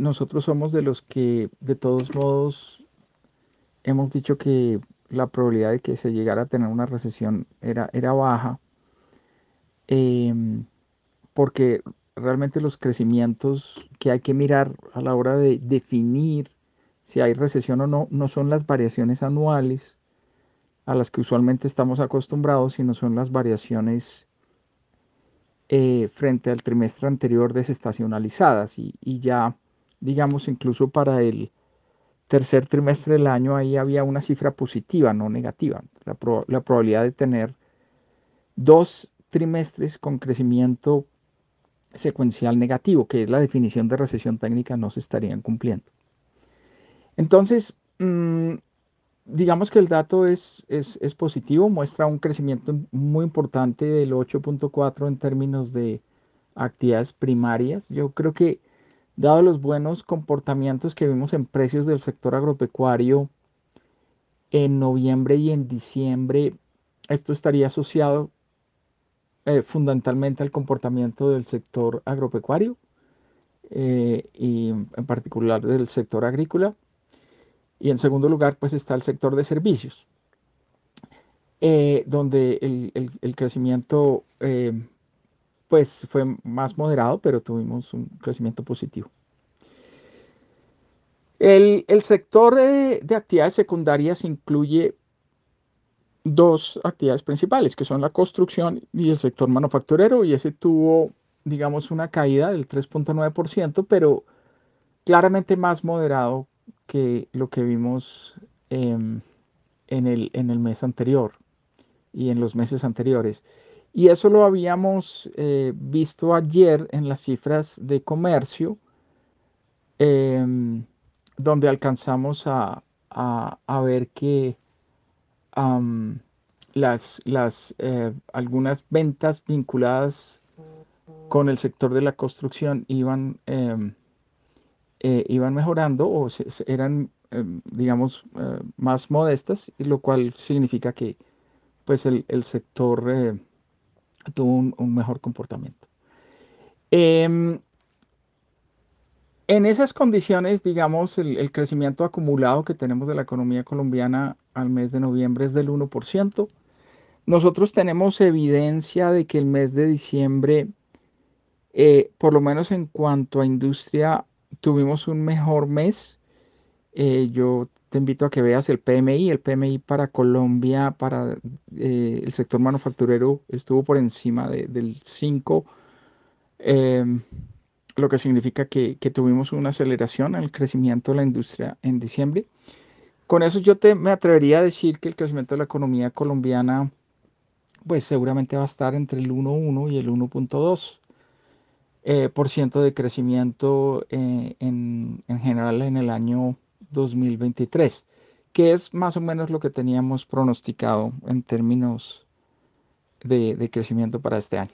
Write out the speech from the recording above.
nosotros somos de los que de todos modos hemos dicho que la probabilidad de que se llegara a tener una recesión era, era baja, em, porque realmente los crecimientos que hay que mirar a la hora de definir si hay recesión o no, no son las variaciones anuales a las que usualmente estamos acostumbrados, sino son las variaciones eh, frente al trimestre anterior desestacionalizadas y, y ya, digamos, incluso para el tercer trimestre del año ahí había una cifra positiva, no negativa. La, la probabilidad de tener dos trimestres con crecimiento secuencial negativo, que es la definición de recesión técnica, no se estarían cumpliendo. Entonces, mm, digamos que el dato es, es, es, positivo, muestra un crecimiento muy importante del 8.4 en términos de actividades primarias. Yo creo que, dado los buenos comportamientos que vimos en precios del sector agropecuario en noviembre y en diciembre, esto estaría asociado eh, fundamentalmente al comportamiento del sector agropecuario eh, y en particular del sector agrícola. Y en segundo lugar, pues está el sector de servicios, eh, donde el, crecimiento pues fue más moderado, pero tuvimos un crecimiento positivo. El, sector de, de actividades secundarias incluye dos actividades principales, que son la construcción y el sector manufacturero, y ese tuvo, digamos, una caída del 3.9%, pero claramente más moderado que lo que vimos en, el, en, el, mes anterior y en los meses anteriores. Y eso lo habíamos eh, visto ayer en las cifras de comercio, em, donde alcanzamos a, a ver que las, las eh, algunas ventas vinculadas con el sector de la construcción iban, em, eh, iban mejorando o eran, em, digamos, eh, más modestas, lo cual significa que pues el, sector tuvo un, mejor comportamiento. En esas condiciones, digamos, el, crecimiento acumulado que tenemos de la economía colombiana al mes de noviembre es del 1%. Nosotros tenemos evidencia de que el mes de diciembre, eh, por lo menos en cuanto a industria, tuvimos un mejor mes. Eh, yo te invito a que veas el PMI. El PMI para Colombia, para eh, el sector manufacturero, estuvo por encima del 5 lo que significa que, tuvimos una aceleración el crecimiento de la industria en diciembre. Con eso yo te, me atrevería a decir que el crecimiento de la economía colombiana pues seguramente va a estar entre el 1.1 y el 1.2 eh, por ciento de crecimiento eh, en, general en el año 2023, que es más o menos lo que teníamos pronosticado en términos de crecimiento para este año.